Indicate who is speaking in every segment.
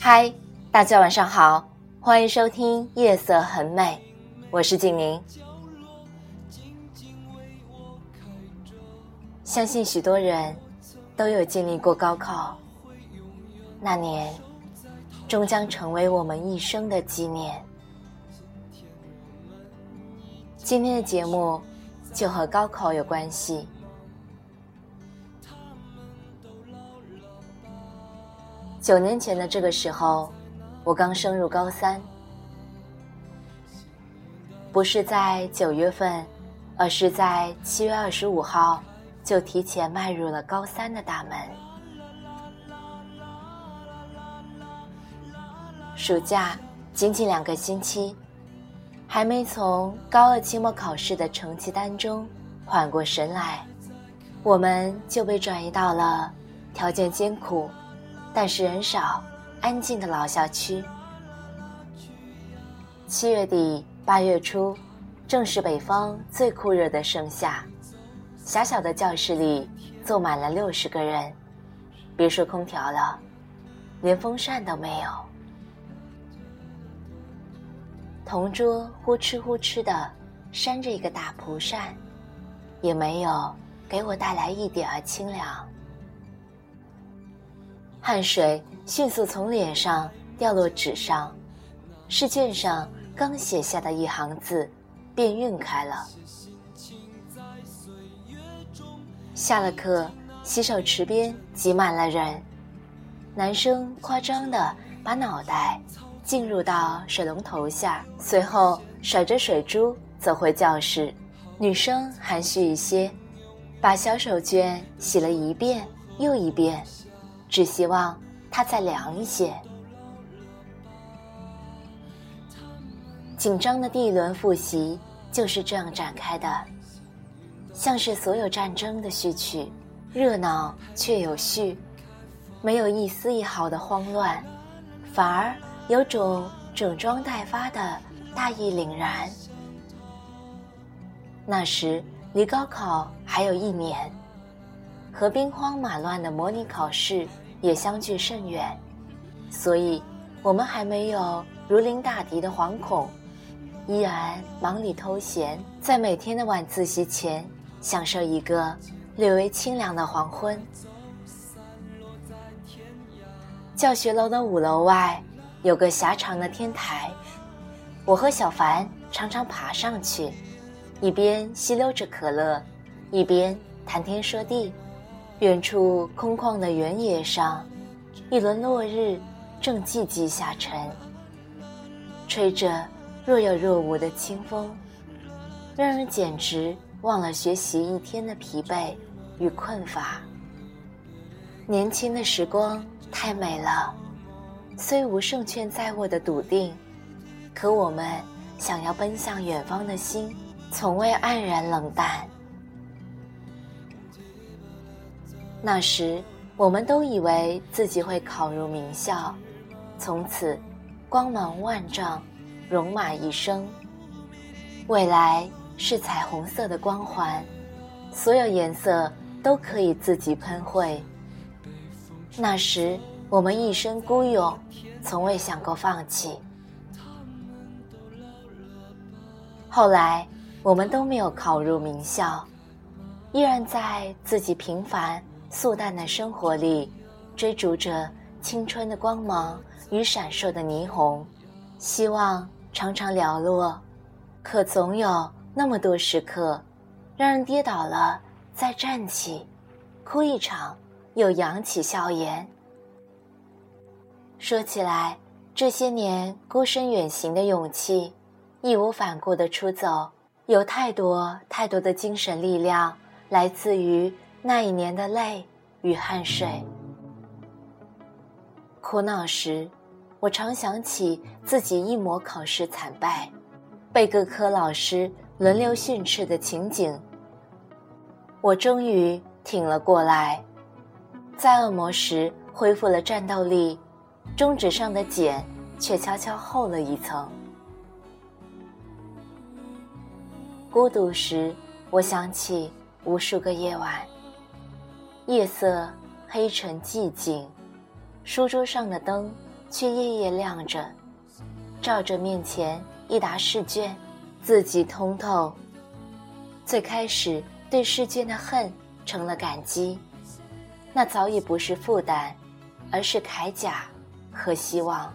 Speaker 1: 嗨，大家晚上好，欢迎收听《夜色很美》，我是静宁。相信许多人都有经历过高考，那年终将成为我们一生的纪念。今天的节目就和高考有关系。九年前的这个时候，我刚升入高三，不是在九月份，而是在七月二十五号，就提前迈入了高三的大门。暑假仅仅两个星期，还没从高二期末考试的成绩单中缓过神来，我们就被转移到了条件艰苦。但是人少、安静的老校区。七月底八月初，正是北方最酷热的盛夏，狭小的教室里坐满了六十个人，别说空调了，连风扇都没有。同桌呼哧呼哧的扇着一个大蒲扇，也没有给我带来一点儿清凉。汗水迅速从脸上掉落纸上，试卷上刚写下的一行字，便晕开了。下了课，洗手池边挤满了人，男生夸张的把脑袋浸入到水龙头下，随后甩着水珠走回教室；女生含蓄一些，把小手绢洗了一遍又一遍。只希望它再凉一些。紧张的第一轮复习就是这样展开的，像是所有战争的序曲，热闹却有序，没有一丝一毫的慌乱，反而有种整装待发的大义凛然。那时离高考还有一年。和兵荒马乱的模拟考试也相距甚远，所以我们还没有如临大敌的惶恐，依然忙里偷闲，在每天的晚自习前享受一个略微清凉的黄昏。教学楼的五楼外有个狭长的天台，我和小凡常常爬上去，一边吸溜着可乐，一边谈天说地。远处空旷的原野上，一轮落日正寂寂下沉，吹着若有若无的清风，让人简直忘了学习一天的疲惫与困乏。年轻的时光太美了，虽无胜券在握的笃定，可我们想要奔向远方的心，从未黯然冷淡。那时，我们都以为自己会考入名校，从此光芒万丈，戎马一生。未来是彩虹色的光环，所有颜色都可以自己喷绘。那时，我们一生孤勇，从未想过放弃。后来，我们都没有考入名校，依然在自己平凡。素淡的生活里，追逐着青春的光芒与闪烁的霓虹，希望常常寥落，可总有那么多时刻，让人跌倒了再站起，哭一场又扬起笑颜。说起来，这些年孤身远行的勇气，义无反顾的出走，有太多太多的精神力量来自于。那一年的泪与汗水，苦恼时，我常想起自己一模考试惨败，被各科老师轮流训斥的情景。我终于挺了过来，在恶魔时恢复了战斗力，中指上的茧却悄悄厚了一层。孤独时，我想起无数个夜晚。夜色黑沉寂静，书桌上的灯却夜夜亮着，照着面前一沓试卷，字迹通透。最开始对试卷的恨成了感激，那早已不是负担，而是铠甲和希望。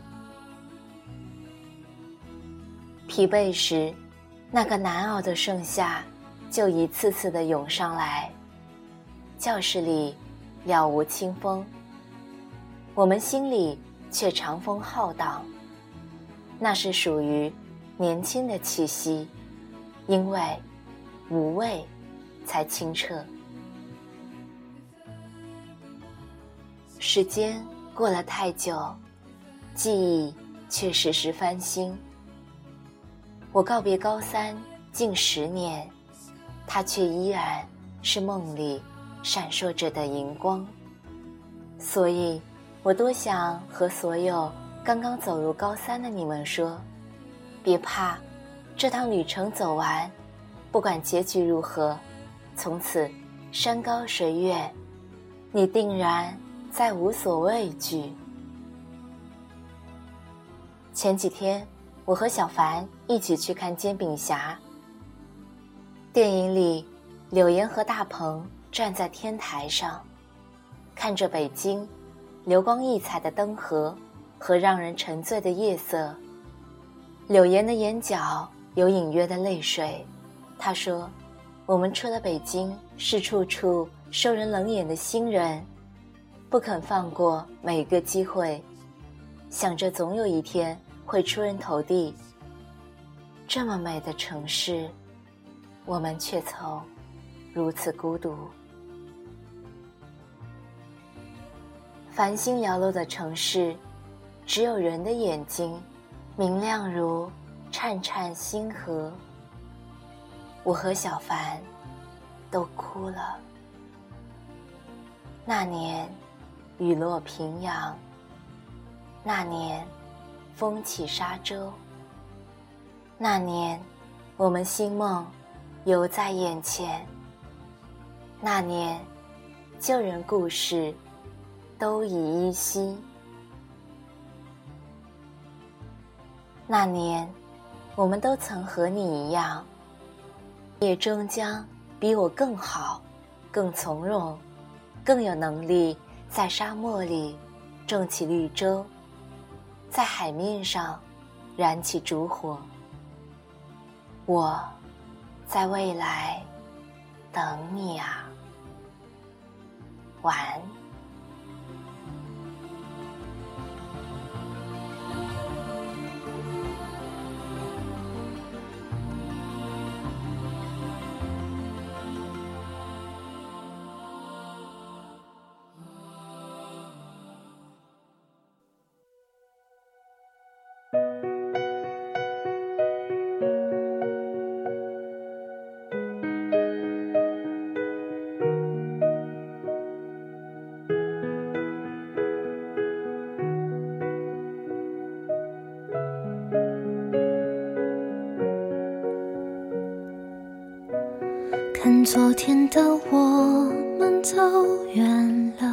Speaker 1: 疲惫时，那个难熬的盛夏就一次次的涌上来。教室里了无清风，我们心里却长风浩荡。那是属于年轻的气息，因为无畏才清澈。时间过了太久，记忆却时时翻新。我告别高三近十年，他却依然是梦里。闪烁着的荧光，所以，我多想和所有刚刚走入高三的你们说：别怕，这趟旅程走完，不管结局如何，从此山高水远，你定然再无所畏惧。前几天，我和小凡一起去看《煎饼侠》，电影里，柳岩和大鹏。站在天台上，看着北京流光溢彩的灯河和让人沉醉的夜色，柳岩的眼角有隐约的泪水。他说：“我们出了北京，是处处受人冷眼的新人，不肯放过每个机会，想着总有一天会出人头地。这么美的城市，我们却曾如此孤独。”繁星摇落的城市，只有人的眼睛，明亮如潺潺星河。我和小凡都哭了。那年雨落平阳，那年风起沙洲，那年我们星梦犹在眼前，那年旧人故事。都已依稀。那年，我们都曾和你一样，也终将比我更好、更从容、更有能力在沙漠里种起绿洲，在海面上燃起烛火。我在未来等你啊，晚安。
Speaker 2: 昨天的我们走远了，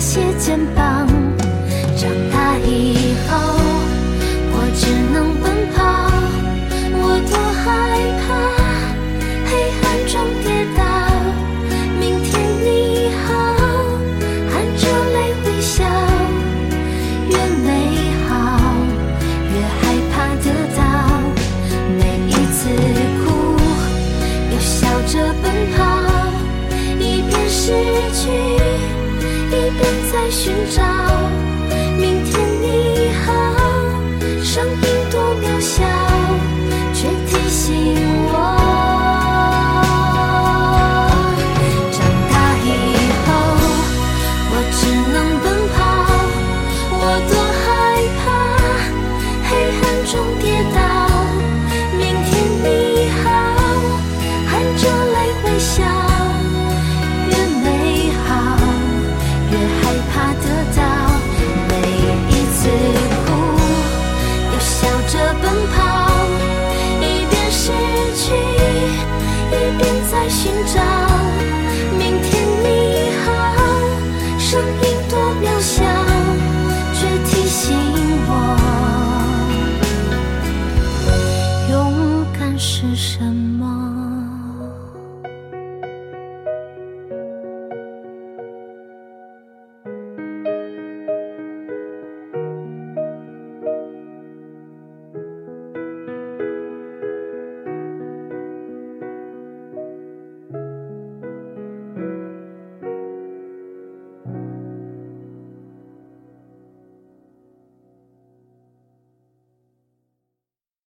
Speaker 2: 些肩膀。